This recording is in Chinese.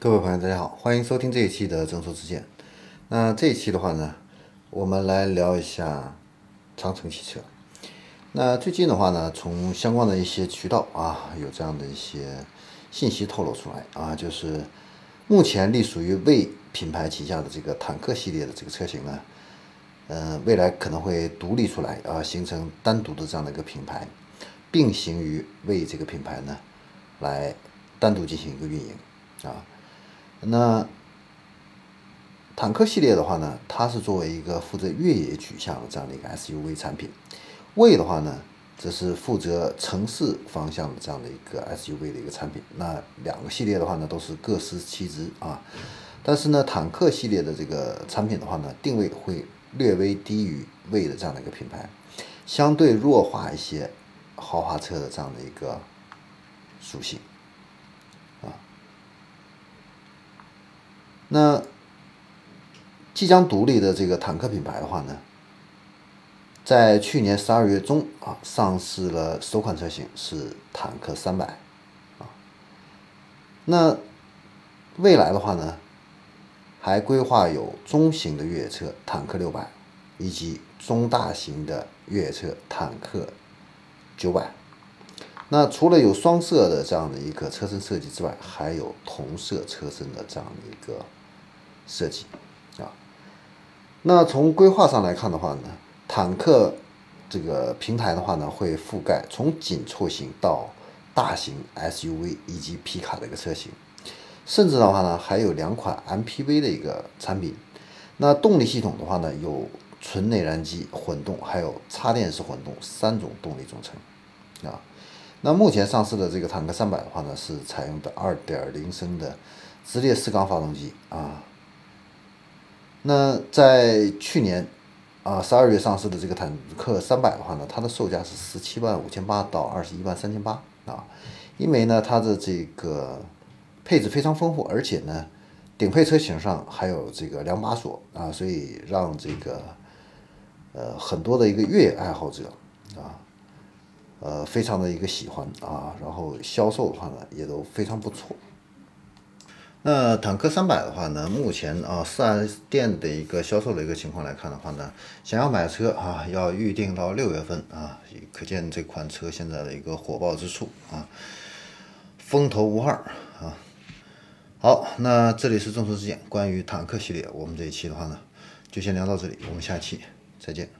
各位朋友，大家好，欢迎收听这一期的正说之见。那这一期的话呢，我们来聊一下长城汽车。那最近的话呢，从相关的一些渠道啊，有这样的一些信息透露出来啊，就是目前隶属于魏品牌旗下的这个坦克系列的这个车型呢，呃，未来可能会独立出来啊，形成单独的这样的一个品牌，并行于魏这个品牌呢，来单独进行一个运营啊。那坦克系列的话呢，它是作为一个负责越野取向的这样的一个 SUV 产品，魏的话呢，则是负责城市方向的这样的一个 SUV 的一个产品。那两个系列的话呢，都是各司其职啊。但是呢，坦克系列的这个产品的话呢，定位会略微低于魏的这样的一个品牌，相对弱化一些豪华车的这样的一个属性。那即将独立的这个坦克品牌的话呢，在去年十二月中啊，上市了首款车型是坦克三百啊。那未来的话呢，还规划有中型的越野车坦克六百，以及中大型的越野车坦克九百。那除了有双色的这样的一个车身设计之外，还有同色车身的这样的一个。设计啊，那从规划上来看的话呢，坦克这个平台的话呢，会覆盖从紧凑型到大型 SUV 以及皮卡的一个车型，甚至的话呢，还有两款 MPV 的一个产品。那动力系统的话呢，有纯内燃机混动，还有插电式混动三种动力总成啊。那目前上市的这个坦克三百的话呢，是采用的2.0升的直列四缸发动机啊。那在去年啊十二月上市的这个坦克三百的话呢，它的售价是十七万五千八到二十一万三千八啊，因为呢它的这个配置非常丰富，而且呢顶配车型上还有这个两把锁啊，所以让这个呃很多的一个越野爱好者啊呃非常的一个喜欢啊，然后销售的话呢也都非常不错。那坦克三百的话呢，目前啊四 S 店的一个销售的一个情况来看的话呢，想要买车啊，要预定到六月份啊，可见这款车现在的一个火爆之处啊，风头无二啊。好，那这里是众说之见，关于坦克系列，我们这一期的话呢，就先聊到这里，我们下期再见。